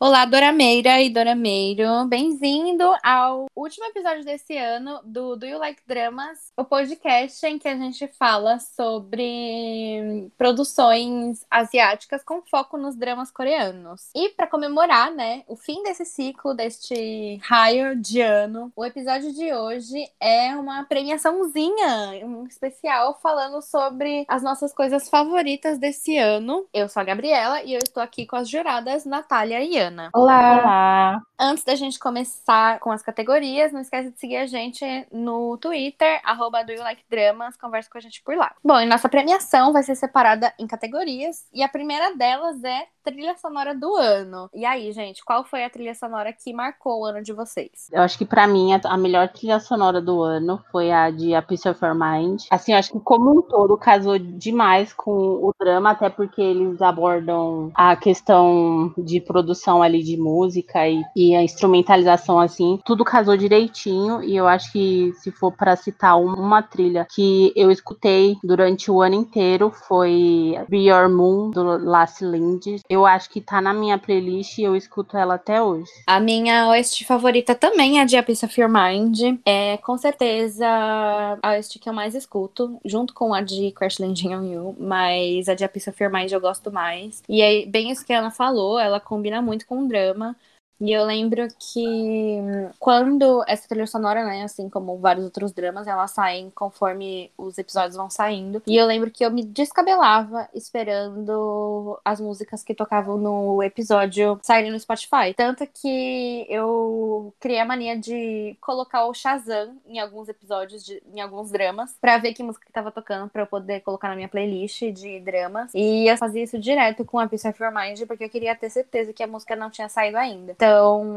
Olá, Dorameira e Dorameiro. Bem-vindo ao último episódio desse ano do Do You Like Dramas, o podcast em que a gente fala sobre produções asiáticas com foco nos dramas coreanos. E para comemorar, né, o fim desse ciclo, deste raio de ano, o episódio de hoje é uma premiaçãozinha, um especial falando sobre as nossas coisas favoritas desse ano. Eu sou a Gabriela e eu estou aqui com as juradas Natália e Ana. Olá. Olá. Antes da gente começar com as categorias, não esquece de seguir a gente no Twitter, arroba do you like dramas, conversa com a gente por lá. Bom, e nossa premiação vai ser separada em categorias, e a primeira delas é trilha sonora do ano. E aí, gente, qual foi a trilha sonora que marcou o ano de vocês? Eu acho que para mim a, melhor trilha sonora do ano foi a de A Piece of Your Mind. Assim, eu acho que como um todo casou demais com o drama, até porque eles abordam a questão de produção ali de música e, e a instrumentalização assim, tudo casou direitinho e eu acho que se for para citar uma trilha que eu escutei durante o ano inteiro foi Be Your Moon do Last Lind. Eu acho que tá na minha playlist e eu escuto ela até hoje. A minha OST favorita também é de A Piece of Your Mind. É com certeza a OST que eu mais escuto, junto com a de Crash Landing on You, mas a de A Piece of Your Mind eu gosto mais. E é bem isso que a Ana falou, ela combina muito com o drama. E eu lembro que quando essa trilha sonora, né, assim como vários outros dramas, elas saem conforme os episódios vão saindo. E eu lembro que eu me descabelava esperando as músicas que tocavam no episódio saírem no Spotify. Tanto que eu criei a mania de colocar o Shazam em alguns episódios, de, em alguns dramas, pra ver que música que tava tocando, pra eu poder colocar na minha playlist de dramas. E eu fazia isso direto com a Piece of Your Mind, porque eu queria ter certeza que a música não tinha saído ainda. Então,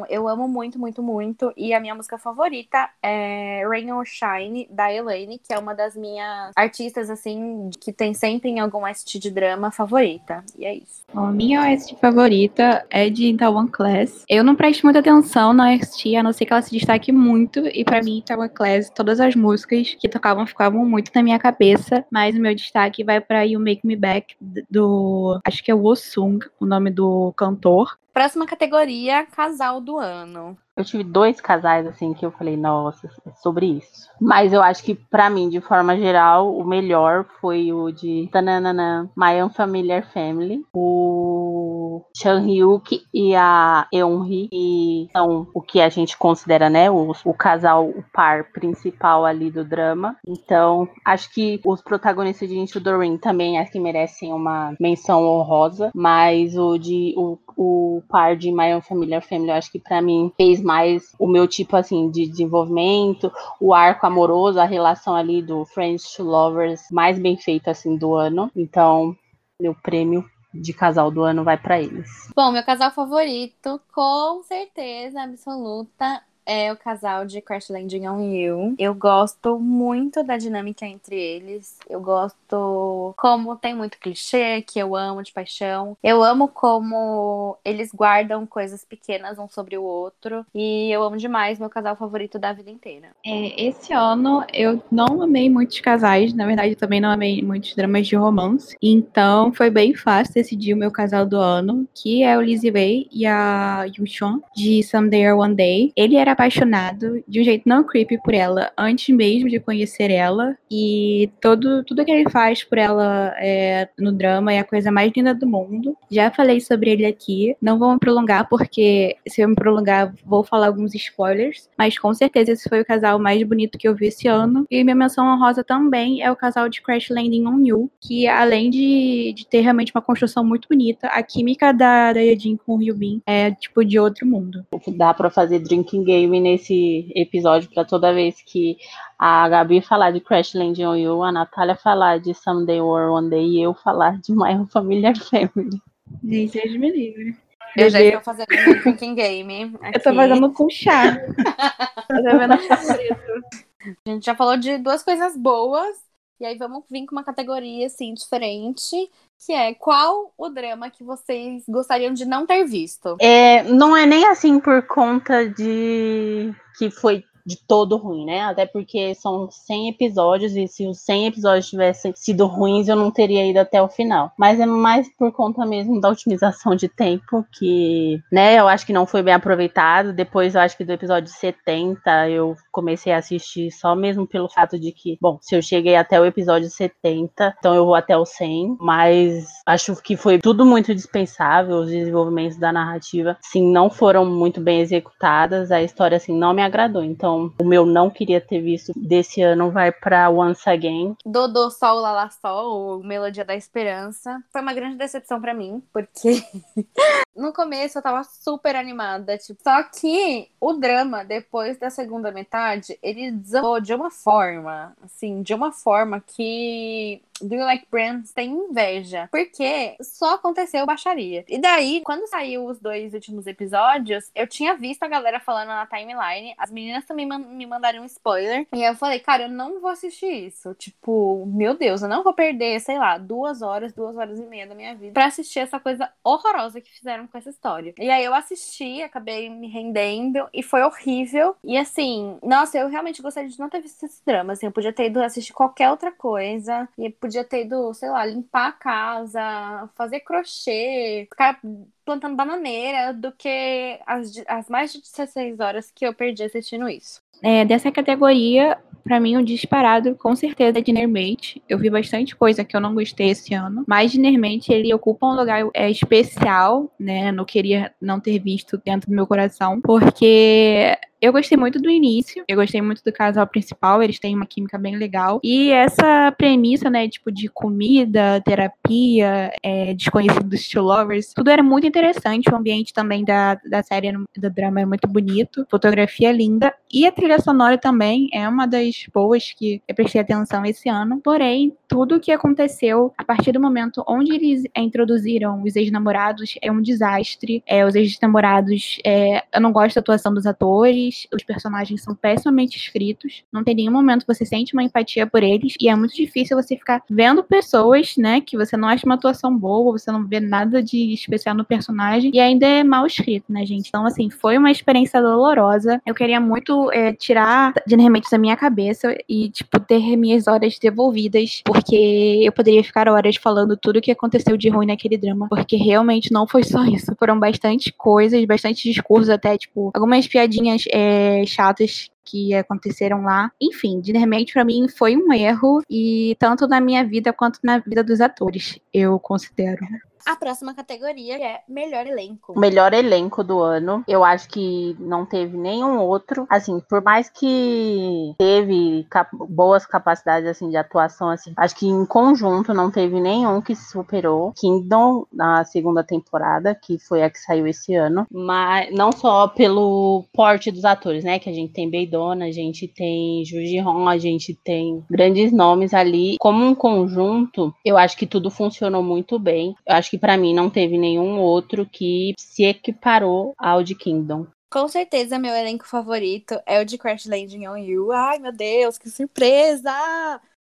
eu amo muito, muito, muito. E a minha música favorita é Rain or Shine, da Elaine, que é uma das minhas artistas, assim, que tem sempre em algum ST de drama favorita. E é isso. A minha OST favorita é de Itaewon Class. Eu não presto muita atenção na OST, a não ser que ela se destaque muito. E para mim, Itaewon Class, todas as músicas que tocavam ficavam muito na minha cabeça. Mas o meu destaque vai para You Make Me Back, do. Acho que é o Sung, o nome do cantor. Próxima categoria, casal do ano. Eu tive dois casais assim que eu falei, nossa, é sobre isso. Mas eu acho que para mim, de forma geral, o melhor foi o de Tananana, My Unfamiliar Family, o Chan Hyuk e a Eunri, que são o que a gente considera, né, o, o casal, o par principal ali do drama. Então, acho que os protagonistas de Into the Ring também acho que merecem uma menção honrosa, mas o de o, o par de My Unfamiliar Family, eu acho que para mim fez mais o meu tipo assim de desenvolvimento, o arco amoroso, a relação ali do Friends to Lovers mais bem feito assim do ano. Então, meu prêmio de casal do ano vai para eles. Bom, meu casal favorito, com certeza absoluta, é o casal de Crash Landing on You. Eu gosto muito da dinâmica entre eles. Eu gosto como tem muito clichê, que eu amo de paixão. Eu amo como eles guardam coisas pequenas um sobre o outro. E eu amo demais meu casal favorito da vida inteira. É, esse ano eu não amei muitos casais. Na verdade, também não amei muitos dramas de romance. Então foi bem fácil decidir o meu casal do ano, que é o Lizzie Wei e a Yu Chun, de Someday or One Day. Ele era apaixonado de um jeito não creepy por ela antes mesmo de conhecer ela e todo tudo que ele faz por ela é, no drama é a coisa mais linda do mundo. Já falei sobre ele aqui, não vou me prolongar porque se eu me prolongar vou falar alguns spoilers, mas com certeza esse foi o casal mais bonito que eu vi esse ano. E minha menção honrosa também é o casal de Crash Landing on You, que além de, de ter realmente uma construção muito bonita, a química da, da Yejin com o Ryubin é tipo de outro mundo. Dá para fazer drinking game nesse episódio para toda vez que a Gabi falar de Crash Landing on You, a Natália falar de Someday or One Day e eu falar de My Familiar Family. Gente, Deus me livre. Eu já estou fazendo meu drinking game. Aqui. Eu tô fazendo com chá. a gente já falou de duas coisas boas. E aí vamos vir com uma categoria assim diferente, que é qual o drama que vocês gostariam de não ter visto? É, não é nem assim por conta de que foi de todo ruim, né? Até porque são 100 episódios e se os 100 episódios tivessem sido ruins, eu não teria ido até o final. Mas é mais por conta mesmo da otimização de tempo que, né, eu acho que não foi bem aproveitado. Depois, eu acho que do episódio 70, eu comecei a assistir só mesmo pelo fato de que, bom, se eu cheguei até o episódio 70, então eu vou até o 100, mas acho que foi tudo muito dispensável, os desenvolvimentos da narrativa, sim, não foram muito bem executadas, a história, assim, não me agradou. Então, o meu não queria ter visto desse ano vai para Once Again. Dodô Sol Lala Sol, Melodia da Esperança. Foi uma grande decepção para mim, porque no começo eu tava super animada, tipo, só que o drama, depois da segunda metade, ele desabou de uma forma, assim, de uma forma que Do You Like Brands tem inveja. Porque só aconteceu baixaria. E daí, quando saiu os dois últimos episódios, eu tinha visto a galera falando na timeline. As meninas também man me mandaram um spoiler. E eu falei, cara, eu não vou assistir isso. Tipo, meu Deus, eu não vou perder, sei lá, duas horas, duas horas e meia da minha vida pra assistir essa coisa horrorosa que fizeram com essa história. E aí eu assisti, acabei me rendendo e foi horrível. E assim, nossa, eu realmente gostaria de não ter visto esse drama. Assim, eu podia ter ido assistir qualquer outra coisa. E podia ter ido, sei lá, limpar a casa, fazer crochê, ficar plantando bananeira do que as, as mais de 16 horas que eu perdi assistindo isso. É, dessa categoria, para mim, o disparado, com certeza, é Dinnermate. Eu vi bastante coisa que eu não gostei esse ano, mas Dinnermate, ele ocupa um lugar é, especial, né? Não queria não ter visto dentro do meu coração, porque eu gostei muito do início, eu gostei muito do casal principal, eles têm uma química bem legal. E essa premissa, né, tipo, de comida, terapia, é, desconhecidos to lovers, tudo era muito interessante. O ambiente também da, da série, do drama é muito bonito, fotografia é linda. E a trilha sonora também é uma das boas que eu prestei atenção esse ano. Porém, tudo o que aconteceu a partir do momento onde eles introduziram os ex-namorados é um desastre. É, os ex-namorados, é, eu não gosto da atuação dos atores os personagens são pessimamente escritos, não tem nenhum momento que você sente uma empatia por eles, e é muito difícil você ficar vendo pessoas, né, que você não acha uma atuação boa, você não vê nada de especial no personagem, e ainda é mal escrito, né, gente? Então, assim, foi uma experiência dolorosa. Eu queria muito é, tirar de remédios da minha cabeça e, tipo, ter minhas horas devolvidas, porque eu poderia ficar horas falando tudo o que aconteceu de ruim naquele drama, porque realmente não foi só isso. Foram bastante coisas, bastante discursos, até, tipo, algumas piadinhas. É, é, chatas que aconteceram lá. Enfim, Dinnermate para mim foi um erro e tanto na minha vida quanto na vida dos atores, eu considero. A próxima categoria é melhor elenco. Melhor elenco do ano. Eu acho que não teve nenhum outro. Assim, por mais que teve cap boas capacidades assim de atuação, assim, acho que em conjunto não teve nenhum que superou. Kingdom na segunda temporada, que foi a que saiu esse ano, mas não só pelo porte dos atores, né? Que a gente tem Beidona, a gente tem Juji Hong, a gente tem grandes nomes ali. Como um conjunto, eu acho que tudo funcionou muito bem. Eu acho que para mim não teve nenhum outro que se equiparou ao de Kingdom. Com certeza, meu elenco favorito é o de Crash Landing on You. Ai, meu Deus, que surpresa!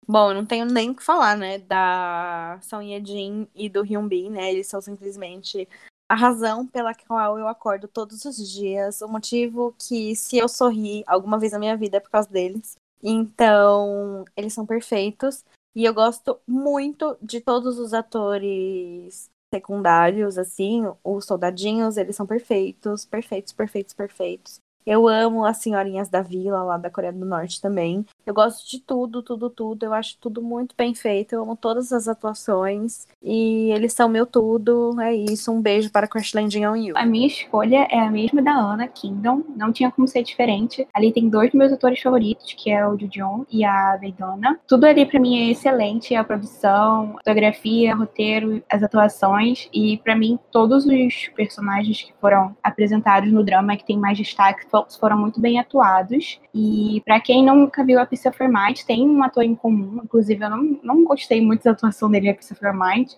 Bom, eu não tenho nem o que falar, né, da Song Ye-jin e do Hyun Bin, né? Eles são simplesmente a razão pela qual eu acordo todos os dias, o motivo que se eu sorri alguma vez na minha vida é por causa deles. Então, eles são perfeitos. E eu gosto muito de todos os atores secundários, assim, os soldadinhos, eles são perfeitos, perfeitos, perfeitos, perfeitos. Eu amo as senhorinhas da vila lá da Coreia do Norte também. Eu gosto de tudo, tudo, tudo. Eu acho tudo muito bem feito. Eu amo todas as atuações. E eles são meu tudo. É isso. Um beijo para Crash Landing on You. A minha escolha é a mesma da Ana, Kingdom. Não tinha como ser diferente. Ali tem dois meus atores favoritos, que é o Jujon e a Veidona. Tudo ali para mim é excelente. A produção, a fotografia, roteiro, as atuações. E para mim, todos os personagens que foram apresentados no drama que tem mais destaque foram muito bem atuados. E para quem nunca viu a Pizza for Mind, tem um ator em comum. Inclusive, eu não, não gostei muito da atuação dele na Pizza for Mind.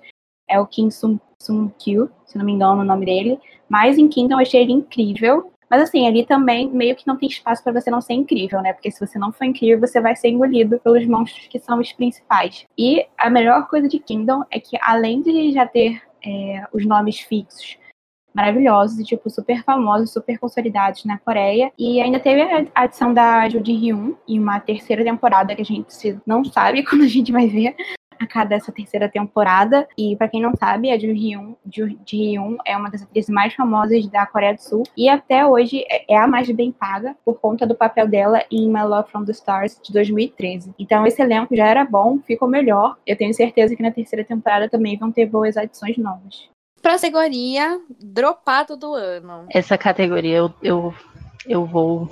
É o Kim Sung, Sung Kyu, se não me engano o nome dele. Mas em Kingdom eu achei ele incrível. Mas assim, ali também meio que não tem espaço para você não ser incrível, né? Porque se você não for incrível, você vai ser engolido pelos monstros que são os principais. E a melhor coisa de Kingdom é que, além de já ter é, os nomes fixos maravilhosos e, tipo, super famosos, super consolidados na Coreia. E ainda teve a adição da Ju Ji-hyun em uma terceira temporada que a gente não sabe quando a gente vai ver a cada essa terceira temporada. E para quem não sabe, a Ju Hyun, Hyun é uma das atrizes mais famosas da Coreia do Sul e até hoje é, é a mais bem paga por conta do papel dela em My Love from the Stars de 2013. Então esse elenco já era bom, ficou melhor. Eu tenho certeza que na terceira temporada também vão ter boas adições novas. Categoria dropado do ano. Essa categoria eu, eu, eu vou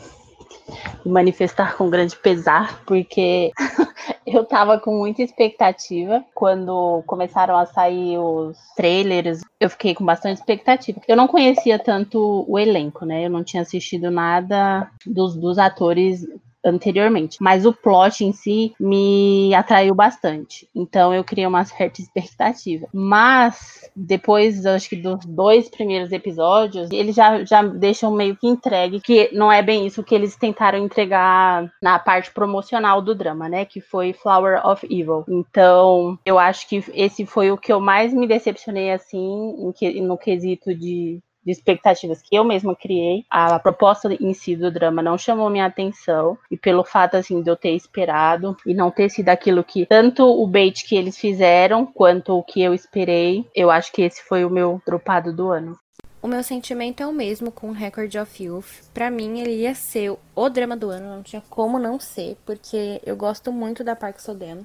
manifestar com grande pesar, porque eu tava com muita expectativa quando começaram a sair os trailers. Eu fiquei com bastante expectativa. Eu não conhecia tanto o elenco, né? Eu não tinha assistido nada dos, dos atores anteriormente. Mas o plot em si me atraiu bastante. Então eu criei uma certa expectativa. Mas depois, acho que dos dois primeiros episódios, eles já, já deixam meio que entregue que não é bem isso que eles tentaram entregar na parte promocional do drama, né? Que foi Flower of Evil. Então eu acho que esse foi o que eu mais me decepcionei assim no quesito de de expectativas que eu mesma criei. A proposta em si do drama não chamou minha atenção e pelo fato assim de eu ter esperado e não ter sido aquilo que tanto o bait que eles fizeram quanto o que eu esperei, eu acho que esse foi o meu dropado do ano. O meu sentimento é o mesmo com Record of Youth. Para mim, ele ia ser o drama do ano, não tinha como não ser, porque eu gosto muito da Park Sodem.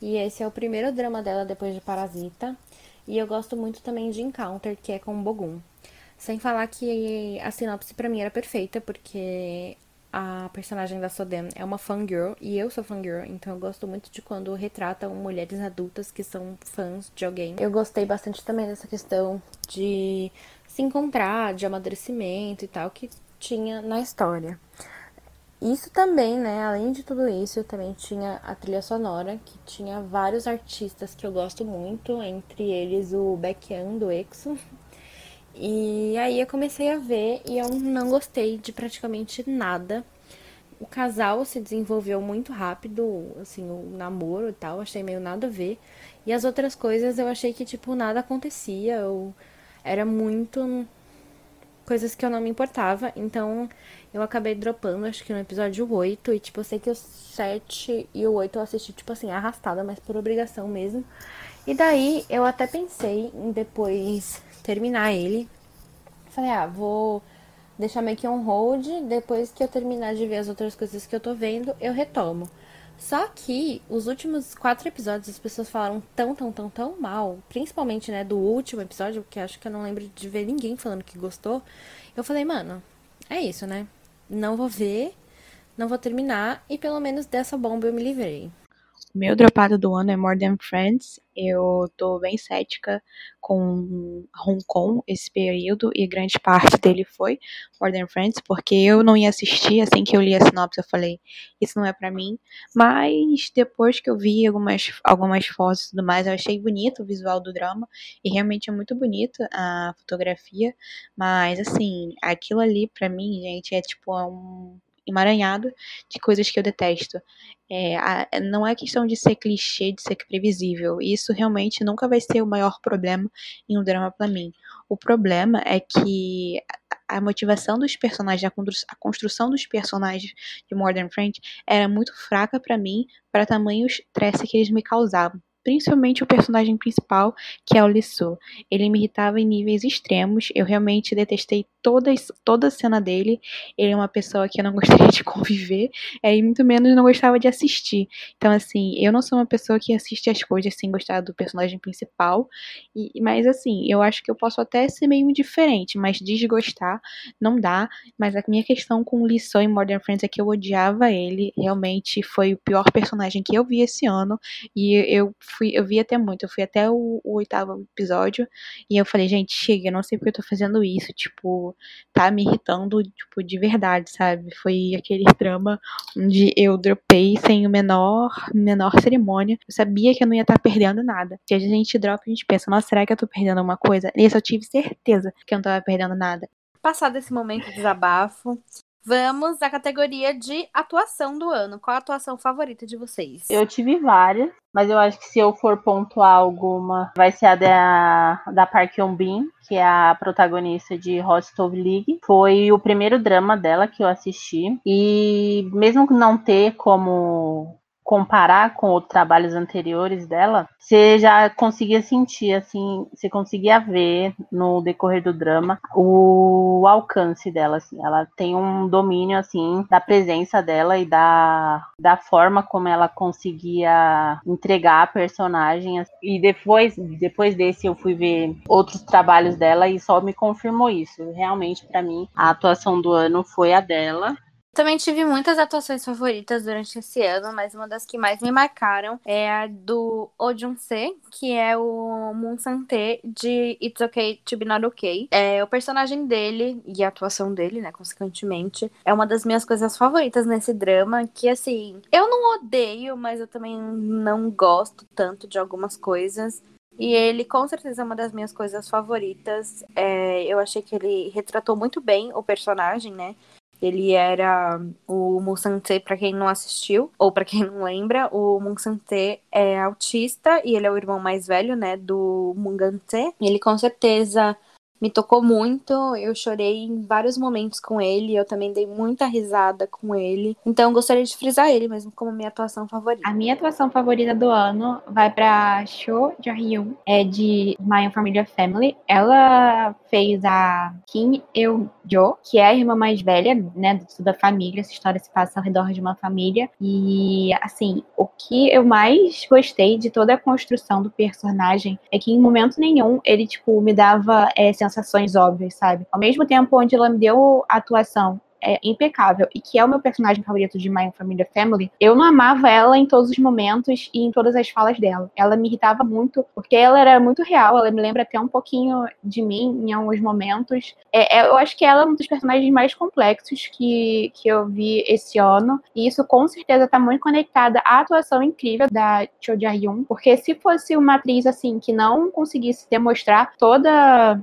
E esse é o primeiro drama dela depois de Parasita. E eu gosto muito também de Encounter, que é com Bogum. Sem falar que a sinopse para mim era perfeita, porque a personagem da Sodem é uma fangirl e eu sou fangirl, então eu gosto muito de quando retratam mulheres adultas que são fãs de alguém. Eu gostei bastante também dessa questão de se encontrar, de amadurecimento e tal, que tinha na história. Isso também, né, além de tudo isso, também tinha a trilha sonora, que tinha vários artistas que eu gosto muito, entre eles o Baekhyun do EXO, e aí eu comecei a ver e eu não gostei de praticamente nada. O casal se desenvolveu muito rápido, assim, o namoro e tal, achei meio nada a ver. E as outras coisas eu achei que, tipo, nada acontecia, ou era muito coisas que eu não me importava. Então eu acabei dropando, acho que no episódio 8. E, tipo, eu sei que o 7 e o 8 eu assisti, tipo assim, arrastada, mas por obrigação mesmo. E daí eu até pensei em depois terminar ele. Falei, ah, vou deixar meio que on hold. Depois que eu terminar de ver as outras coisas que eu tô vendo, eu retomo. Só que os últimos quatro episódios as pessoas falaram tão, tão, tão, tão mal. Principalmente, né, do último episódio, porque acho que eu não lembro de ver ninguém falando que gostou. Eu falei, mano, é isso, né? Não vou ver, não vou terminar. E pelo menos dessa bomba eu me livrei. Meu dropado do ano é More Than Friends. Eu tô bem cética com Hong Kong esse período e grande parte dele foi More Than Friends, porque eu não ia assistir assim que eu li a sinopse, eu falei, isso não é para mim. Mas depois que eu vi algumas, algumas fotos e tudo mais, eu achei bonito o visual do drama e realmente é muito bonita a fotografia, mas assim, aquilo ali para mim, gente, é tipo um emaranhado de coisas que eu detesto. É, a, não é questão de ser clichê, de ser previsível. Isso realmente nunca vai ser o maior problema em um drama para mim. O problema é que a motivação dos personagens, a construção dos personagens de Modern Friend era muito fraca para mim, para tamanhos stress que eles me causavam principalmente o personagem principal, que é o Lissu. Ele me irritava em níveis extremos, eu realmente detestei toda, toda a cena dele. Ele é uma pessoa que eu não gostaria de conviver, é, e muito menos não gostava de assistir. Então, assim, eu não sou uma pessoa que assiste as coisas sem gostar do personagem principal, e, mas, assim, eu acho que eu posso até ser meio indiferente, mas desgostar não dá. Mas a minha questão com o Lissu em Modern Friends é que eu odiava ele, realmente foi o pior personagem que eu vi esse ano, e eu fui, eu vi até muito, eu fui até o, o, oitavo episódio e eu falei, gente, chega, eu não sei porque eu tô fazendo isso, tipo, tá me irritando, tipo, de verdade, sabe? Foi aquele drama onde eu dropei sem o menor, menor cerimônia. Eu sabia que eu não ia estar tá perdendo nada. Se a gente dropa, a gente pensa, nossa, será que eu tô perdendo alguma coisa? Nesse eu tive certeza que eu não tava perdendo nada. Passado esse momento de desabafo, Vamos à categoria de atuação do ano. Qual a atuação favorita de vocês? Eu tive várias, mas eu acho que se eu for pontuar alguma, vai ser a da, da Park Hyun-bin, que é a protagonista de Rostov League. Foi o primeiro drama dela que eu assisti. E mesmo não ter como comparar com outros trabalhos anteriores dela, você já conseguia sentir, assim, você conseguia ver no decorrer do drama o alcance dela, assim. Ela tem um domínio, assim, da presença dela e da, da forma como ela conseguia entregar a personagem. Assim. E depois, depois desse eu fui ver outros trabalhos dela e só me confirmou isso. Realmente, para mim, a atuação do ano foi a dela. Também tive muitas atuações favoritas durante esse ano, mas uma das que mais me marcaram é a do Oh Jun-se, que é o Moon Sang-tae de It's Okay to Be Not Okay. É, o personagem dele e a atuação dele, né, consequentemente, é uma das minhas coisas favoritas nesse drama, que assim, eu não odeio, mas eu também não gosto tanto de algumas coisas. E ele, com certeza, é uma das minhas coisas favoritas. É, eu achei que ele retratou muito bem o personagem, né? Ele era o Musante, para quem não assistiu, ou para quem não lembra, o Musante é autista e ele é o irmão mais velho, né, do Mungante. Ele com certeza me tocou muito. Eu chorei em vários momentos com ele. Eu também dei muita risada com ele. Então, gostaria de frisar ele mesmo como minha atuação favorita. A minha atuação favorita do ano vai para Cho Ja-hyun, é de My Familiar Family. Ela fez a Kim Eu-jo, que é a irmã mais velha, né, da família. Essa história se passa ao redor de uma família. E, assim, o que eu mais gostei de toda a construção do personagem é que em momento nenhum ele, tipo, me dava é, sensações óbvias, sabe? Ao mesmo tempo onde ela me deu a atuação é impecável e que é o meu personagem favorito de My Family Family, eu não amava ela em todos os momentos e em todas as falas dela. Ela me irritava muito, porque ela era muito real, ela me lembra até um pouquinho de mim em alguns momentos. É, é, eu acho que ela é um dos personagens mais complexos que, que eu vi esse ano, e isso com certeza está muito conectada à atuação incrível da Cho Ja-hyun, porque se fosse uma atriz assim que não conseguisse demonstrar toda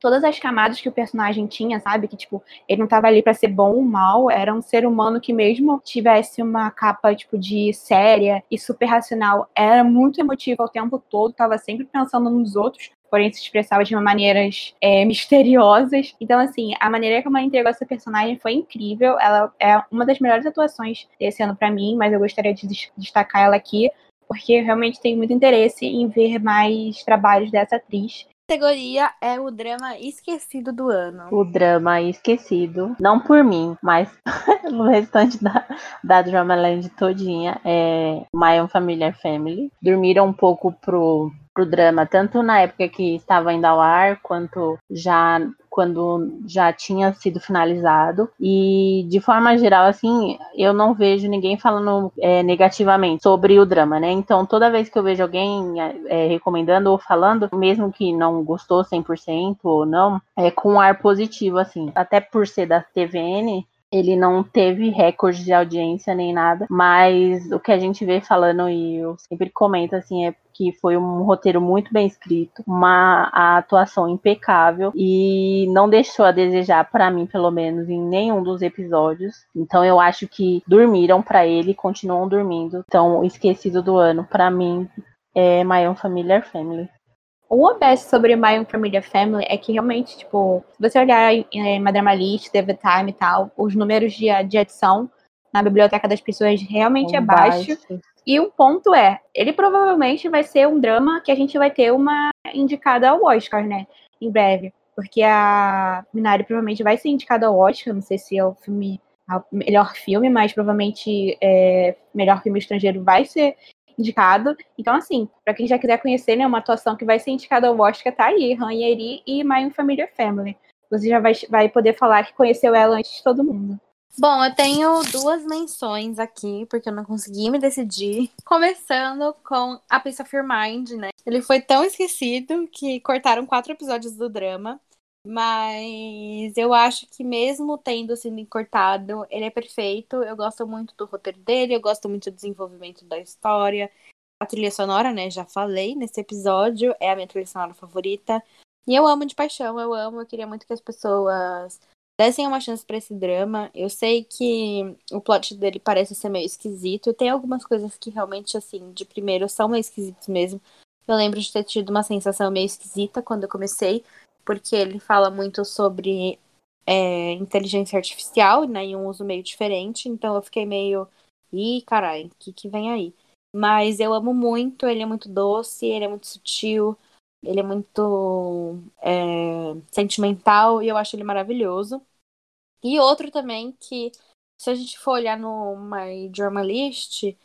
todas as camadas que o personagem tinha, sabe? Que, tipo, ele não estava ali para ser bom ou mal, era um ser humano que, mesmo tivesse uma capa, tipo, de séria e super racional, era muito emotivo o tempo todo, tava sempre pensando nos outros, porém se expressava de maneiras é, misteriosas. Então, assim, a maneira como ela entregou essa personagem foi incrível. Ela é uma das melhores atuações desse ano para mim, mas eu gostaria de destacar ela aqui, porque eu realmente tenho muito interesse em ver mais trabalhos dessa atriz categoria é o drama esquecido do ano. O drama esquecido, não por mim, mas no restante da, da Dramaland todinha, é My Unfamiliar Family. Dormiram um pouco pro, pro drama, tanto na época que estava ainda ao ar, quanto já quando já tinha sido finalizado. E de forma geral, assim, eu não vejo ninguém falando é, negativamente sobre o drama, né? Então, toda vez que eu vejo alguém é, recomendando ou falando, mesmo que não gostou 100% ou não, é com um ar positivo, assim. Até por ser da TVN, ele não teve recorde de audiência nem nada, mas o que a gente vê falando e eu sempre comento assim é que foi um roteiro muito bem escrito, uma atuação impecável e não deixou a desejar para mim, pelo menos em nenhum dos episódios. Então eu acho que dormiram para ele, continuam dormindo. Então, esquecido do ano para mim é My Own Familiar Family. O OBS sobre My Family Family é que realmente, tipo, se você olhar em Madame List, TV Time e tal, os números de, de edição na biblioteca das pessoas realmente é, é baixo. baixo. E um ponto é, ele provavelmente vai ser um drama que a gente vai ter uma indicada ao Oscar, né? Em breve. Porque a Minari provavelmente vai ser indicada ao Oscar, não sei se é o filme melhor filme, mas provavelmente é, melhor filme estrangeiro vai ser indicado. Então, assim, para quem já quiser conhecer, né, uma atuação que vai ser indicada ao Oscar, tá aí, Ranheri e My Familiar Family. Você já vai, vai poder falar que conheceu ela antes de todo mundo. Bom, eu tenho duas menções aqui, porque eu não consegui me decidir. Começando com A Piece of Your Mind, né? Ele foi tão esquecido que cortaram quatro episódios do drama. Mas eu acho que mesmo tendo sido cortado, ele é perfeito. Eu gosto muito do roteiro dele, eu gosto muito do desenvolvimento da história. A trilha sonora, né? Já falei nesse episódio, é a minha trilha sonora favorita. E eu amo de paixão, eu amo. Eu queria muito que as pessoas dessem uma chance para esse drama. Eu sei que o plot dele parece ser meio esquisito. Tem algumas coisas que realmente, assim, de primeiro são meio esquisitas mesmo. Eu lembro de ter tido uma sensação meio esquisita quando eu comecei, porque ele fala muito sobre é, inteligência artificial, né, em um uso meio diferente. Então eu fiquei meio, ih, carai, o que, que vem aí? Mas eu amo muito, ele é muito doce, ele é muito sutil. Ele é muito é, sentimental e eu acho ele maravilhoso. E outro também que, se a gente for olhar no My Journalist,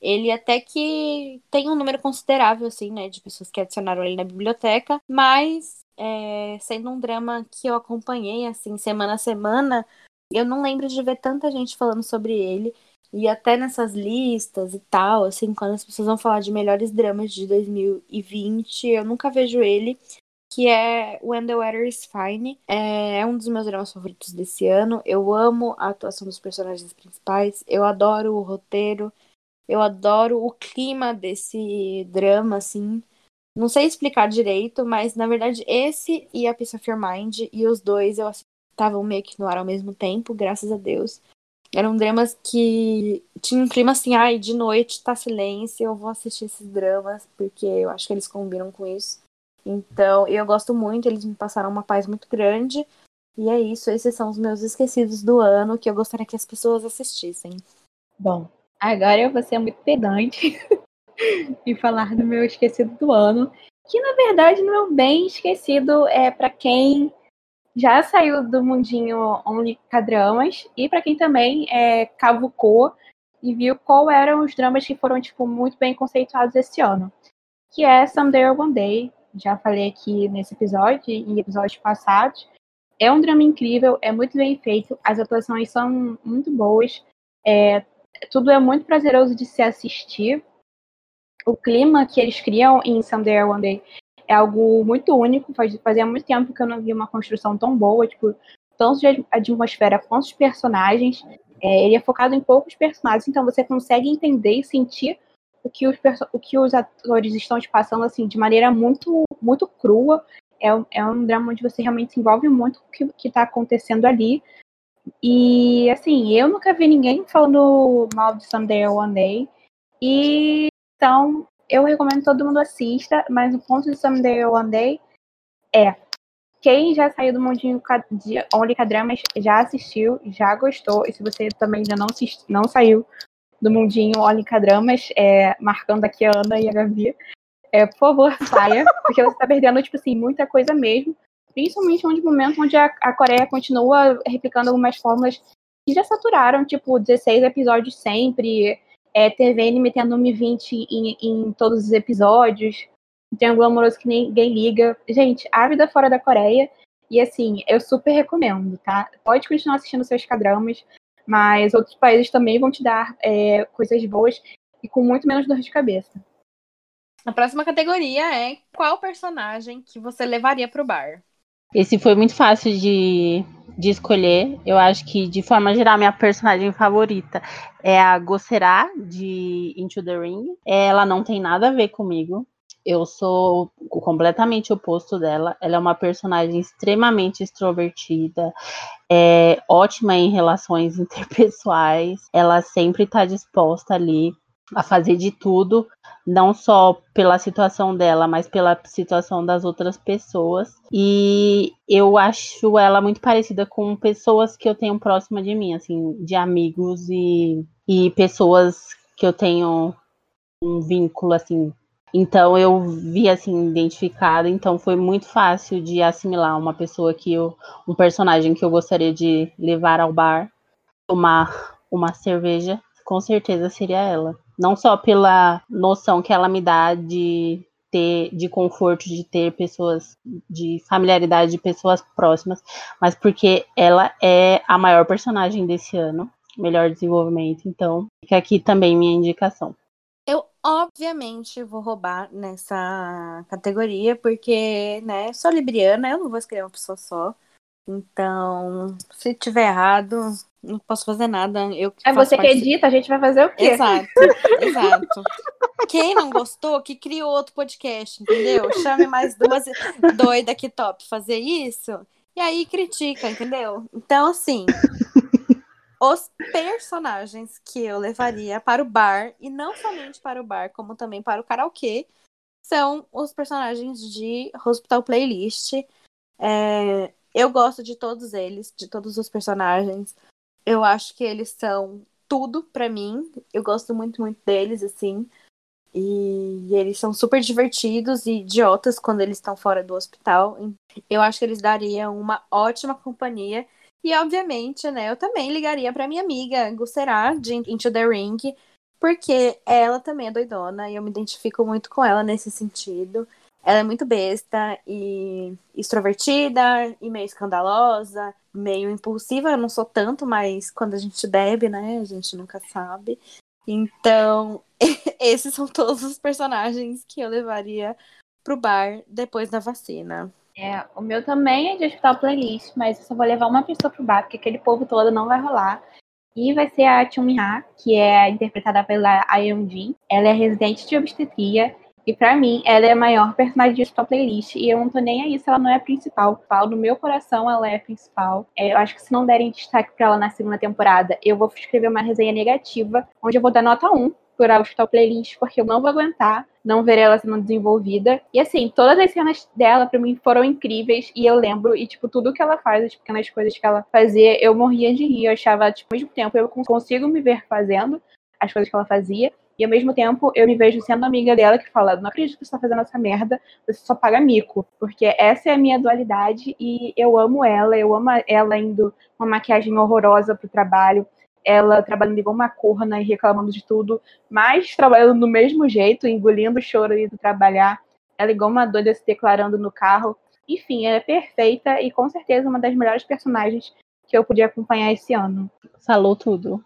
ele até que tem um número considerável, assim, né, de pessoas que adicionaram ele na biblioteca, mas é, sendo um drama que eu acompanhei, assim, semana a semana, eu não lembro de ver tanta gente falando sobre ele. E até nessas listas e tal, assim, quando as pessoas vão falar de melhores dramas de 2020, eu nunca vejo ele, que é When the Weather is Fine. É, é um dos meus dramas favoritos desse ano. Eu amo a atuação dos personagens principais, eu adoro o roteiro, eu adoro o clima desse drama, assim. Não sei explicar direito, mas na verdade esse e a Peace of Your Mind, e os dois eu estavam meio que no ar ao mesmo tempo, graças a Deus. Eram dramas que tinham um clima assim, ai, de noite tá silêncio, eu vou assistir esses dramas, porque eu acho que eles combinam com isso. Então, eu gosto muito, eles me passaram uma paz muito grande. E é isso, esses são os meus esquecidos do ano que eu gostaria que as pessoas assistissem. Bom, agora eu vou ser muito pedante e falar do meu esquecido do ano, que na verdade não é bem esquecido é para quem já saiu do mundinho Only K-dramas e para quem também é, cavucou e viu qual eram os dramas que foram tipo muito bem conceituados esse ano, que é Someday or One Day. Já falei aqui nesse episódio e em episódios passados. É um drama incrível, é muito bem feito, as atuações são muito boas, é, tudo é muito prazeroso de se assistir. O clima que eles criam em Someday One Day é algo muito único. Faz, fazia muito tempo que eu não vi uma construção tão boa, tipo, tanto de atmosfera quanto de personagens. É, ele é focado em poucos personagens, então você consegue entender e sentir o que os, o que os atores estão te passando assim de maneira muito muito crua. É, é um drama onde você realmente se envolve muito com o que está acontecendo ali. E assim, eu nunca vi ninguém falando mal de Someday One Day. E então eu recomendo que todo mundo assista, mas o ponto de Someday One Day é quem já saiu do mundinho de Only Dramas já assistiu, já gostou, e se você também ainda não, não saiu do mundinho Only Dramas, é, marcando aqui a Ana e a Gavi, é, por favor, saia, porque você está perdendo, tipo assim, muita coisa mesmo, principalmente no momento onde a, a Coreia continua replicando algumas fórmulas que já saturaram, tipo, 16 episódios sempre, é, TVN metendo 1,20 em, em todos os episódios, Triângulo Amoroso que ninguém liga. Gente, a vida fora da Coreia. E assim, eu super recomendo, tá? Pode continuar assistindo seus cadramas, mas outros países também vão te dar é, coisas boas e com muito menos dor de cabeça. A próxima categoria é qual personagem que você levaria pro bar? Esse foi muito fácil de, de escolher. Eu acho que, de forma geral, minha personagem favorita é a Gosserá, de Into the Ring. Ela não tem nada a ver comigo. Eu sou completamente oposto dela. Ela é uma personagem extremamente extrovertida, é ótima em relações interpessoais. Ela sempre está disposta ali a fazer de tudo, não só pela situação dela, mas pela situação das outras pessoas. E eu acho ela muito parecida com pessoas que eu tenho próxima de mim, assim, de amigos e, e pessoas que eu tenho um vínculo assim. Então eu vi assim identificada, então foi muito fácil de assimilar uma pessoa que eu, um personagem que eu gostaria de levar ao bar, tomar uma cerveja, com certeza seria ela não só pela noção que ela me dá de ter de conforto de ter pessoas de familiaridade de pessoas próximas, mas porque ela é a maior personagem desse ano, melhor desenvolvimento, então fica aqui também minha indicação. Eu obviamente vou roubar nessa categoria porque, né, sou libriana, eu não vou escolher uma pessoa só. Então, se tiver errado, não posso fazer nada. Eu é você que edita, a gente vai fazer o quê? Exato, exato. Quem não gostou, que criou outro podcast, entendeu? Chame mais duas doidas que top fazer isso. E aí critica, entendeu? Então, assim, os personagens que eu levaria para o bar, e não somente para o bar, como também para o karaokê, são os personagens de Hospital Playlist. É, eu gosto de todos eles, de todos os personagens. Eu acho que eles são tudo para mim. Eu gosto muito, muito deles, assim. E, eles são super divertidos e idiotas quando eles estão fora do hospital. Eu acho que eles dariam uma ótima companhia. E, obviamente, né, eu também ligaria para minha amiga Gusserá, de Into the Ring, porque ela também é doidona e eu me identifico muito com ela nesse sentido. Ela é muito besta e extrovertida e meio escandalosa, meio impulsiva. Eu não sou tanto, mas quando a gente bebe, né, a gente nunca sabe. Então, esses são todos os personagens que eu levaria pro bar depois da vacina. É, o meu também é de hospital playlist, mas eu só vou levar uma pessoa pro bar, porque aquele povo todo não vai rolar. E vai ser a Chun Ha, que é interpretada pela Ayeon Jin. Ela é residente de obstetria e para mim, ela é a maior personagem de sua playlist. E eu não tô nem aí se ela não é a principal. No meu coração, ela é a principal. É, eu acho que se não derem destaque para ela na segunda temporada, eu vou escrever uma resenha negativa, onde eu vou dar nota 1 por Hospital Playlist, porque eu não vou aguentar não ver ela sendo desenvolvida. E assim, todas as cenas dela, para mim, foram incríveis. E eu lembro, e tipo, tudo que ela faz, as pequenas coisas que ela fazia, eu morria de rir. Eu achava, tipo, ao mesmo tempo, eu consigo me ver fazendo as coisas que ela fazia. E ao mesmo tempo, eu me vejo sendo amiga dela que fala: não acredito que você tá fazendo essa merda, você só paga mico. Porque essa é a minha dualidade e eu amo ela, eu amo ela indo uma maquiagem horrorosa pro trabalho, ela trabalhando igual uma corna e reclamando de tudo, mas trabalhando do mesmo jeito, engolindo o choro de trabalhar. Ela igual uma doida se declarando no carro. Enfim, ela é perfeita e com certeza uma das melhores personagens que eu podia acompanhar esse ano. Falou tudo.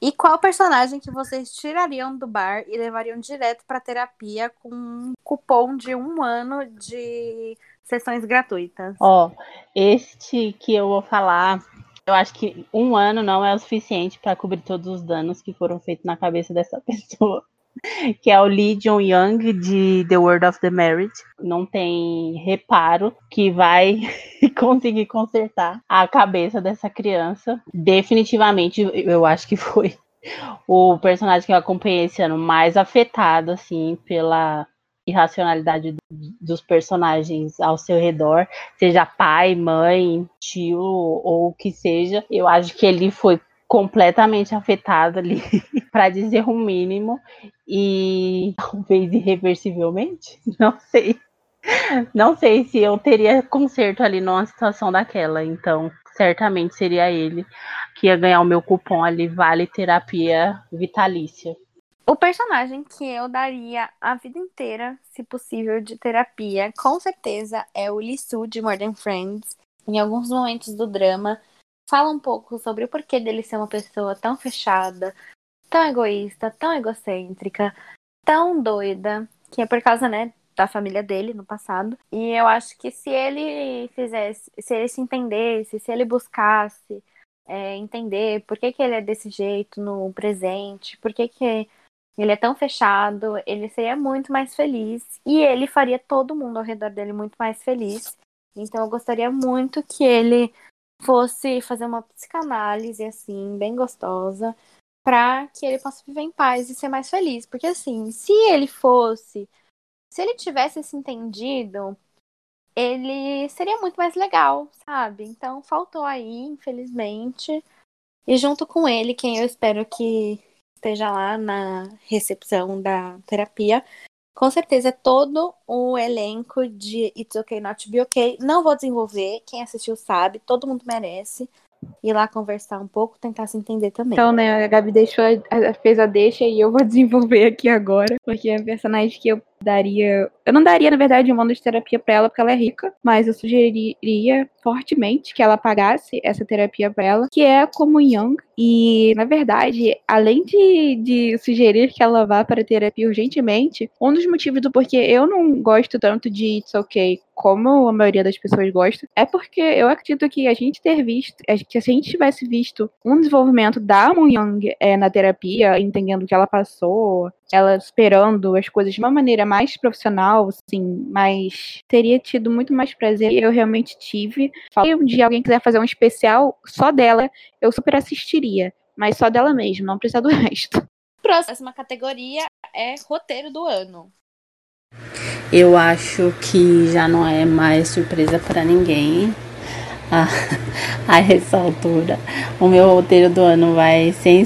E qual personagem que vocês tirariam do bar e levariam direto para terapia com um cupom de um ano de sessões gratuitas? Ó, oh, este que eu vou falar, eu acho que um ano não é o suficiente para cobrir todos os danos que foram feitos na cabeça dessa pessoa. Que é o Lee Jong Young de The World of the Marriage. Não tem reparo que vai conseguir consertar a cabeça dessa criança. Definitivamente, eu acho que foi o personagem que eu acompanhei esse ano mais afetado, assim, pela irracionalidade dos personagens ao seu redor, seja pai, mãe, tio ou o que seja. Eu acho que ele foi completamente afetado ali, para dizer o mínimo, e talvez irreversivelmente, não sei. Não sei se eu teria conserto ali numa situação daquela, então certamente seria ele que ia ganhar o meu cupom ali, vale terapia vitalícia. O personagem que eu daria a vida inteira, se possível, de terapia, com certeza é o Lissu de Modern Friends. Em alguns momentos do drama, fala um pouco sobre o porquê dele ser uma pessoa tão fechada, tão egoísta, tão egocêntrica, tão doida, que é por causa, né, da família dele no passado. E eu acho que se ele fizesse, se ele se entendesse, se ele buscasse é, entender por que, que ele é desse jeito no presente, por que, que ele é tão fechado, ele seria muito mais feliz e ele faria todo mundo ao redor dele muito mais feliz. Então eu gostaria muito que ele fosse fazer uma psicanálise assim, bem gostosa, para que ele possa viver em paz e ser mais feliz, porque assim, se ele fosse, se ele tivesse se entendido, ele seria muito mais legal, sabe? Então faltou aí, infelizmente. E junto com ele, quem eu espero que esteja lá na recepção da terapia, com certeza é todo o elenco de It's Okay Not to Be Okay. Não vou desenvolver, quem assistiu sabe, todo mundo merece ir lá conversar um pouco, tentar se entender também. Então, né, a Gabi deixou, fez a deixa e eu vou desenvolver aqui agora, porque é a personagem que eu daria. Eu não daria, na verdade, um mundo de terapia para ela, porque ela é rica, mas eu sugeriria fortemente que ela pagasse essa terapia para ela, que é como Young. E, na verdade, além de, de sugerir que ela vá para terapia urgentemente, um dos motivos do porquê eu não gosto tanto de It's Okay como a maioria das pessoas gosta, é porque eu acredito que a gente ter visto, que se a gente tivesse visto um desenvolvimento da Moon Young é, na terapia, entendendo o que ela passou, ela esperando as coisas de uma maneira mais profissional, assim, mas teria tido muito mais prazer eu realmente tive. Se um dia alguém quiser fazer um especial só dela, eu super assistiria, mas só dela mesmo, não precisa do resto. Próxima categoria é roteiro do ano. Eu acho que já não é mais surpresa para ninguém a, a essa altura. O meu roteiro do ano vai, sem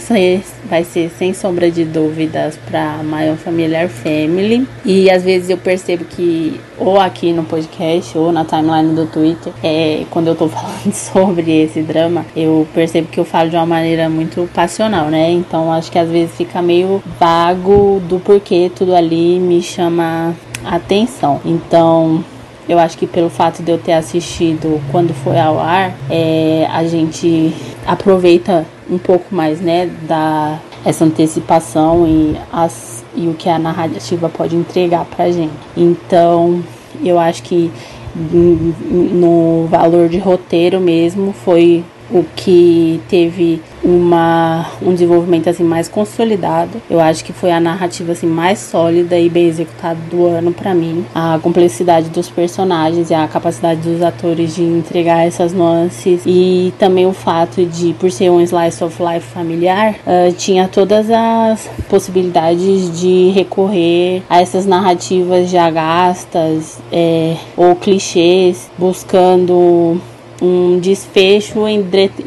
vai ser sem sombra de dúvidas para My Familiar Family. E às vezes eu percebo que, ou aqui no podcast, ou na timeline do Twitter, é, quando eu tô falando sobre esse drama, eu percebo que eu falo de uma maneira muito passional, né? Então acho que às vezes fica meio vago do porquê tudo ali me chama atenção. Então, eu acho que pelo fato de eu ter assistido quando foi ao ar, é, a gente aproveita um pouco mais, né, da essa antecipação e, as, e o que a narrativa pode entregar pra gente. Então, eu acho que no valor de roteiro mesmo foi o que teve uma, um desenvolvimento assim mais consolidado. Eu acho que foi a narrativa assim mais sólida e bem executada do ano para mim. A complexidade dos personagens e a capacidade dos atores de entregar essas nuances e também o fato de por ser um slice of life familiar, uh, tinha todas as possibilidades de recorrer a essas narrativas já gastas é, ou clichês, buscando um desfecho em,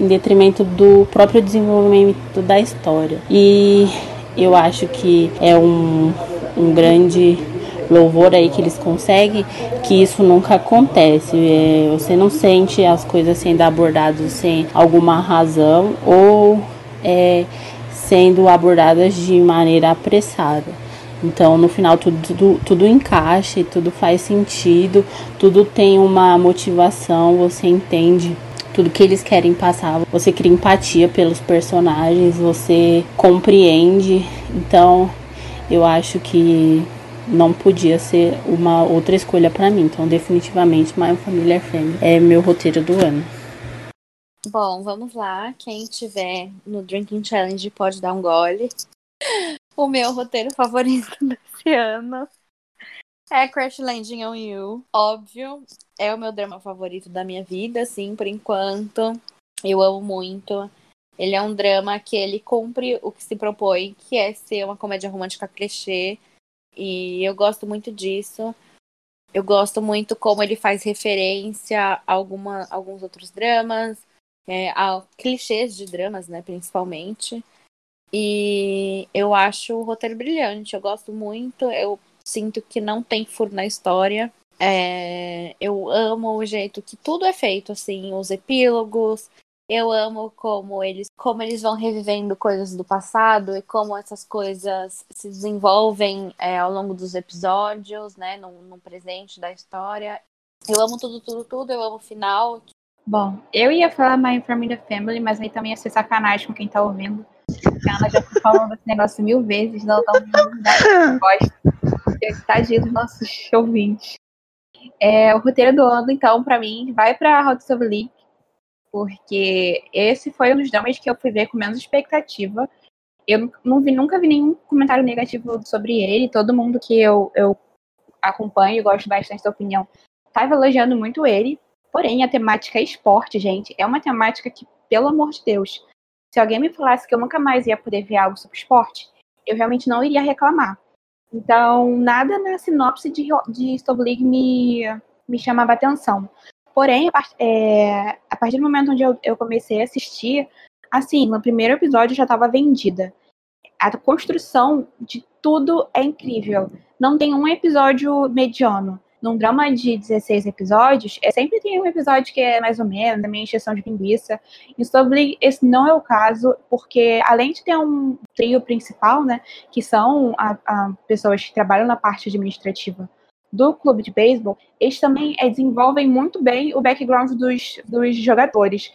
detrimento do próprio desenvolvimento da história. E eu acho que é um, um grande louvor aí que eles conseguem, que isso nunca acontece. É, você não sente as coisas sendo abordadas sem alguma razão ou é, sendo abordadas de maneira apressada. Então, no final, tudo, tudo, tudo encaixa, tudo faz sentido, tudo tem uma motivação, você entende tudo que eles querem passar. Você cria empatia pelos personagens, você compreende. Então, eu acho que não podia ser uma outra escolha para mim. Então, definitivamente, My Family Family é meu roteiro do ano. Bom, vamos lá. Quem tiver no Drinking Challenge pode dar um gole. O meu roteiro favorito desse ano é Crash Landing on You. Óbvio, é o meu drama favorito da minha vida, assim, por enquanto. Eu amo muito. Ele é um drama que ele cumpre o que se propõe, que é ser uma comédia romântica clichê. E eu gosto muito disso. Eu gosto muito como ele faz referência a alguma, alguns outros dramas, é, a clichês de dramas, né, principalmente. E eu acho o roteiro brilhante, eu gosto muito, eu sinto que não tem furo na história. É, eu amo o jeito que tudo é feito, assim, os epílogos. Eu amo como eles, como eles vão revivendo coisas do passado e como essas coisas se desenvolvem é, ao longo dos episódios, né, no, no presente da história. Eu amo tudo, tudo, tudo. Eu amo o final. Bom, eu ia falar My Family Family, mas aí também ia ser sacanagem com quem tá ouvindo. Ela já tá falando esse negócio mil vezes, não tá ouvindo. Tadinho dos nossos ouvintes. É, o roteiro do ano, então, para mim, vai pra Hot of League, porque esse foi um dos dramas que eu fui ver com menos expectativa. Eu não vi, nunca vi nenhum comentário negativo sobre ele. Todo mundo que eu, eu acompanho e gosto bastante da opinião estava elogiando muito ele. Porém, a temática é esporte, gente, é uma temática que, pelo amor de Deus, se alguém me falasse que eu nunca mais ia poder ver algo sobre esporte, eu realmente não iria reclamar. Então, nada na sinopse de, de League me, me chamava atenção. Porém, é, a partir do momento onde eu, eu comecei a assistir, assim, no primeiro episódio já estava vendida. A construção de tudo é incrível. Não tem um episódio mediano num drama de 16 episódios, é, sempre tem um episódio que é mais ou menos, também encheção de linguiça. Em Stobly, esse não é o caso, porque além de ter um trio principal, né, que são a, a pessoas que trabalham na parte administrativa do clube de beisebol, eles também é, desenvolvem muito bem o background dos, dos jogadores.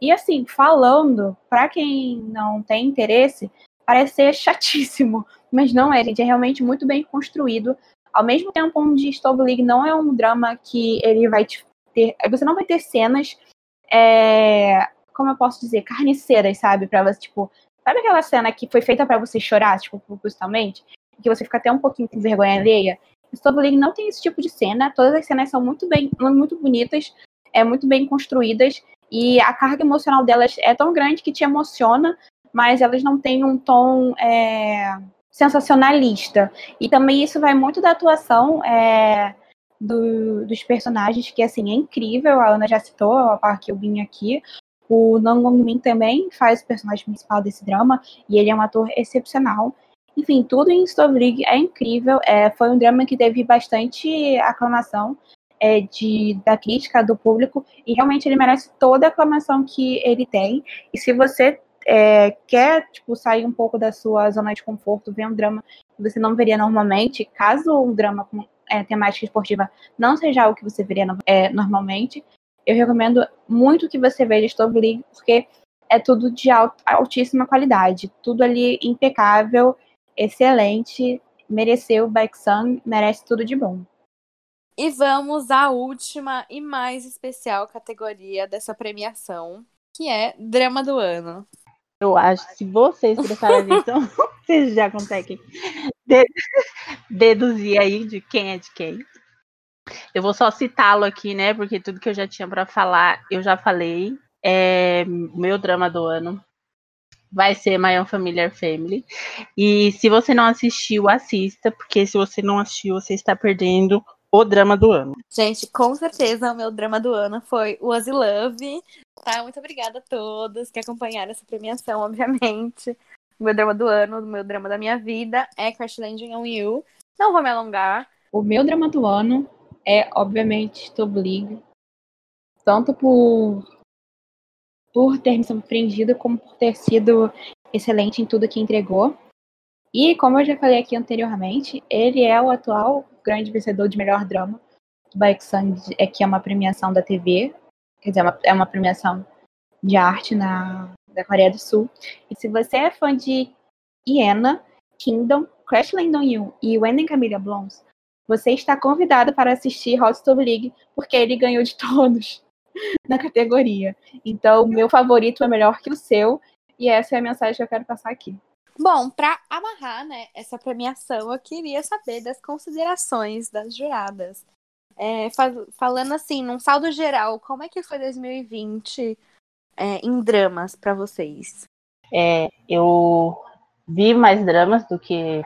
E assim, falando, para quem não tem interesse, parece ser chatíssimo, mas não é, gente, é realmente muito bem construído. Ao mesmo tempo onde Stove League não é um drama que ele vai ter, você não vai ter cenas, é, como eu posso dizer, carniceiras, sabe, para você tipo, sabe aquela cena que foi feita para você chorar, tipo, propositalmente, que você fica até um pouquinho com vergonha alheia? Stove League não tem esse tipo de cena, todas as cenas são muito bem, muito bonitas, é muito bem construídas e a carga emocional delas é tão grande que te emociona, mas elas não têm um tom é, sensacionalista. E também isso vai muito da atuação é, do, dos personagens, que assim, é incrível. A Ana já citou, a Park Eubin aqui. O Nang Min também faz o personagem principal desse drama, e ele é um ator excepcional. Enfim, tudo em Stove League é incrível. É, foi um drama que teve bastante aclamação é, de, da crítica, do público, e realmente ele merece toda a aclamação que ele tem. E se você é, quer tipo, sair um pouco da sua zona de conforto, ver um drama que você não veria normalmente, caso um drama com é, temática esportiva não seja algo que você veria é, normalmente, eu recomendo muito que você veja Stove League, porque é tudo de alt, altíssima qualidade, tudo ali impecável, excelente, mereceu o Baek Sun, merece tudo de bom. E vamos à última e mais especial categoria dessa premiação, que é Drama do Ano. Eu acho que se vocês prestarem atenção, vocês já conseguem deduzir aí de quem é de quem. Eu vou só citá-lo aqui, né? Porque tudo que eu já tinha para falar, eu já falei. É meu drama do ano vai ser My Unfamiliar Family. E se você não assistiu, assista, porque se você não assistiu, você está perdendo o drama do ano. Gente, com certeza o meu drama do ano foi o Ozzy Love. Tá? Muito obrigada a todos que acompanharam essa premiação, obviamente. O meu drama do ano, o meu drama da minha vida é Crash Landing on You. Não vou me alongar. O meu drama do ano é, obviamente, Tube League. Tanto por, por ter me surpreendido, como por ter sido excelente em tudo que entregou. E, como eu já falei aqui anteriormente, ele é o atual grande vencedor de melhor drama do Baeksan, é que é uma premiação da TV, quer dizer, é uma, é uma premiação de arte na, da Coreia do Sul. E se você é fã de Iena, Kingdom, Crash Land on You e Wendy Camilla Blons, você está convidado para assistir Hot Stove League, porque ele ganhou de todos na categoria. Então, meu favorito é melhor que o seu, e essa é a mensagem que eu quero passar aqui. Bom, para amarrar né, essa premiação, eu queria saber das considerações das juradas. É, falando assim, num saldo geral, como é que foi 2020 é, em dramas para vocês? É, eu vi mais dramas do que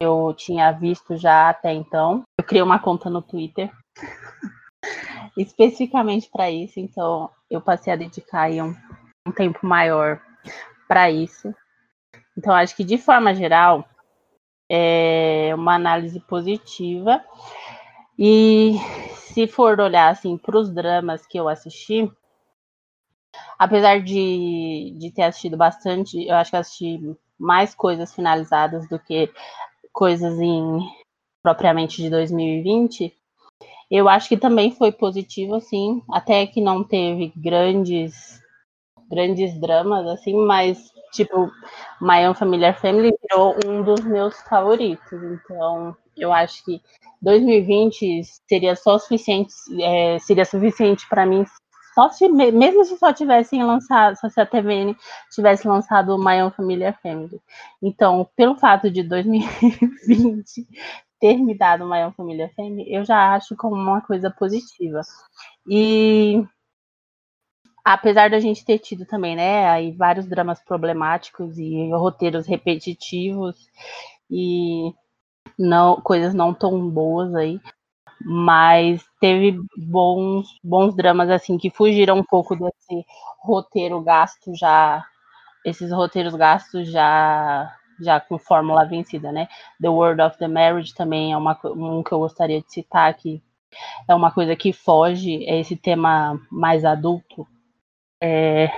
eu tinha visto já até então. Eu criei uma conta no Twitter especificamente para isso, então eu passei a dedicar um, um tempo maior para isso. Então, acho que de forma geral é uma análise positiva. E se for olhar assim para os dramas que eu assisti, apesar de, de ter assistido bastante, eu acho que assisti mais coisas finalizadas do que coisas em propriamente de 2020. Eu acho que também foi positivo, assim, até que não teve grandes grandes dramas, assim, mas tipo, My Unfamiliar Family virou um dos meus favoritos. Então, eu acho que 2020 seria só suficiente, é, seria suficiente para mim só se, mesmo se só tivessem lançado, se a TVN tivesse lançado o My Unfamiliar Family. Então, pelo fato de 2020 ter me dado o My Unfamiliar Family, eu já acho como uma coisa positiva. E apesar da gente ter tido também, né, aí vários dramas problemáticos e roteiros repetitivos e não coisas não tão boas aí, mas teve bons bons dramas assim que fugiram um pouco desse roteiro gasto já esses roteiros gastos já já com fórmula vencida, né? The World of the Marriage também é uma, um que eu gostaria de citar que é uma coisa que foge, é esse tema mais adulto, é,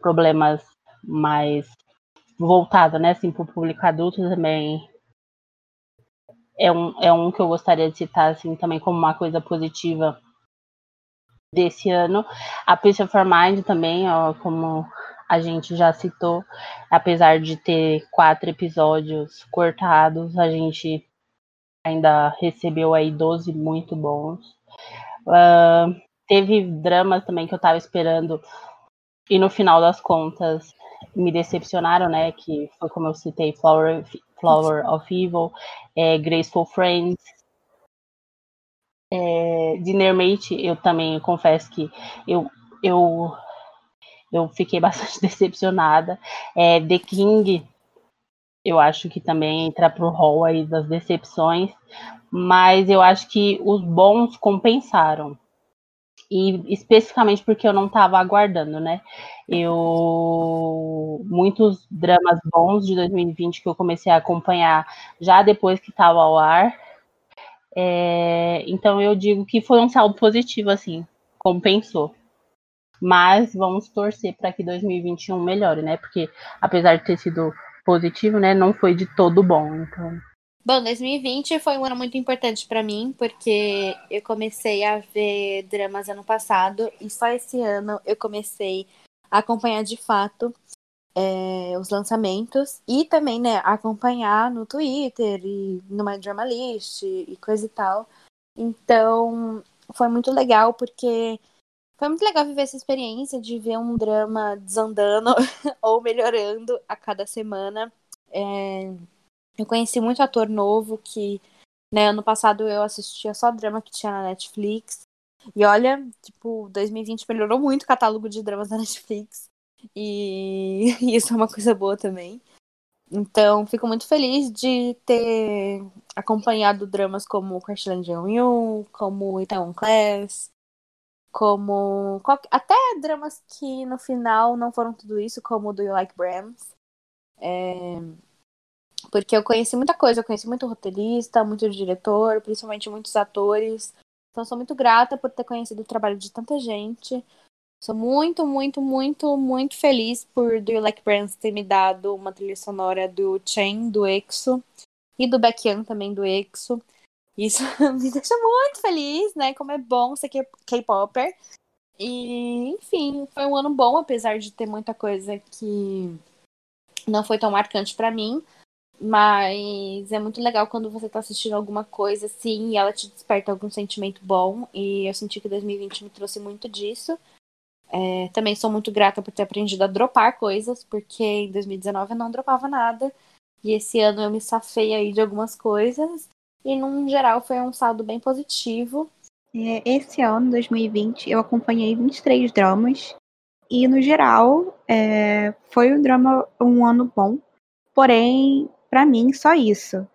problemas mais voltados, né, assim, para o público adulto também é um, é um que eu gostaria de citar, assim, também como uma coisa positiva desse ano. A Peace of Mind também, ó, como a gente já citou, apesar de ter quatro episódios cortados, a gente ainda recebeu aí 12 muito bons. Uh, teve dramas também que eu tava esperando e no final das contas me decepcionaram, né? Que foi como eu citei, Flower, Flower of Evil, é, Graceful Friends, é, Dinner Mate, eu também confesso que eu, eu, eu fiquei bastante decepcionada. É, The King, eu acho que também entra pro hall aí das decepções, mas eu acho que os bons compensaram. E especificamente porque eu não estava aguardando, né? Eu muitos dramas bons de 2020 que eu comecei a acompanhar já depois que estava ao ar é, então eu digo que foi um saldo positivo, assim, compensou. Mas vamos torcer para que 2021 melhore, né? Porque apesar de ter sido positivo, né, não foi de todo bom. Então. Bom, 2020 foi um ano muito importante para mim, porque eu comecei a ver dramas ano passado e só esse ano eu comecei a acompanhar de fato é, os lançamentos e também, né, acompanhar no Twitter e numa Dramalist e coisa e tal. Então, foi muito legal porque foi muito legal viver essa experiência de ver um drama desandando ou melhorando a cada semana. É, eu conheci muito ator novo que, né, ano passado eu assistia só drama que tinha na Netflix. E olha, tipo, 2020 melhorou muito o catálogo de dramas da Netflix. E isso é uma coisa boa também. Então, fico muito feliz de ter acompanhado dramas como Crashland Jung, como Itaewon Class, como até dramas que no final não foram tudo isso, como Do You Like Brahms. É... Porque eu conheci muita coisa, eu conheci muito roteirista, muito diretor, principalmente muitos atores. Então, sou muito grata por ter conhecido o trabalho de tanta gente. Sou muito, muito, muito, muito feliz por Do You Like Brands ter me dado uma trilha sonora do Chen, do EXO, e do Baekhyun também, do EXO. Isso me deixa muito feliz, né? Como é bom ser K-Popper. E, enfim, foi um ano bom, apesar de ter muita coisa que não foi tão marcante para mim. Mas é muito legal quando você tá assistindo alguma coisa assim e ela te desperta algum sentimento bom. E eu senti que 2020 me trouxe muito disso. É, também sou muito grata por ter aprendido a dropar coisas, porque em 2019 eu não dropava nada. E esse ano eu me safei aí de algumas coisas. E, num geral, foi um saldo bem positivo. Esse ano, 2020, eu acompanhei 23 dramas. E, no geral, é, foi um drama um ano bom. Porém, para mim, só isso.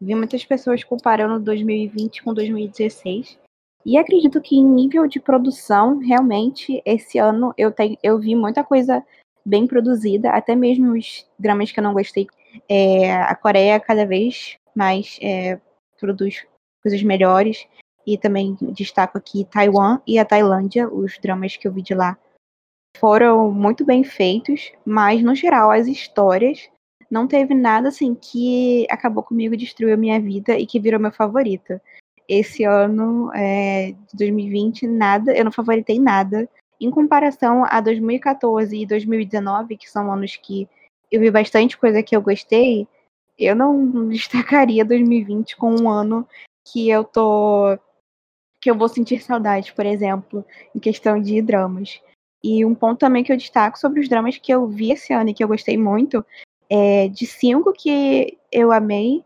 Vi muitas pessoas comparando 2020 com 2016. E acredito que em nível de produção, realmente, esse ano eu, tenho, eu vi muita coisa bem produzida, até mesmo os dramas que eu não gostei. É, a Coreia cada vez mais é, produz coisas melhores. E também destaco aqui Taiwan e a Tailândia, os dramas que eu vi de lá foram muito bem feitos, mas no geral as histórias não teve nada assim que acabou comigo, destruiu a minha vida e que virou meu favorito esse ano é, de 2020, nada, eu não favoritei nada. Em comparação a 2014 e 2019, que são anos que eu vi bastante coisa que eu gostei, eu não destacaria 2020 como um ano que eu tô. que eu vou sentir saudade, por exemplo, em questão de dramas. E um ponto também que eu destaco sobre os dramas que eu vi esse ano e que eu gostei muito, é de cinco que eu amei,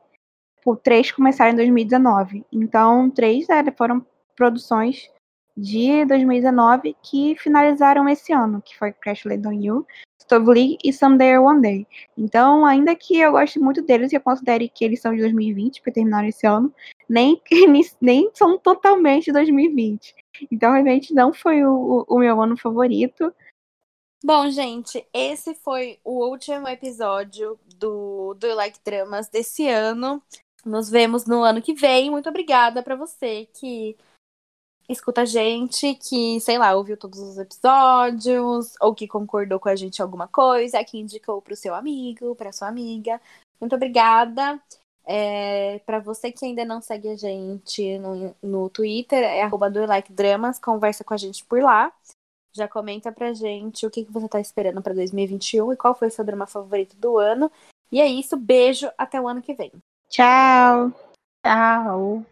por três começaram em 2019. Então, três foram produções de 2019 que finalizaram esse ano, que foi Crash Land on You, Stove League e Someday or One Day. Então, ainda que eu goste muito deles e eu considere que eles são de 2020, porque terminaram esse ano, nem, nem são totalmente 2020. Então, realmente, não foi o, o meu ano favorito. Bom, gente, esse foi o último episódio do, do Like Dramas desse ano. Nos vemos no ano que vem. Muito obrigada para você que escuta a gente, que, sei lá, ouviu todos os episódios, ou que concordou com a gente em alguma coisa, que indicou pro seu amigo, pra sua amiga. Muito obrigada. É, para você que ainda não segue a gente no, no Twitter, é arroba do like Dramas, conversa com a gente por lá. Já comenta pra gente o que, que você tá esperando para 2021 e qual foi o seu drama favorito do ano. E é isso, beijo, até o ano que vem. Tchau! Tchau!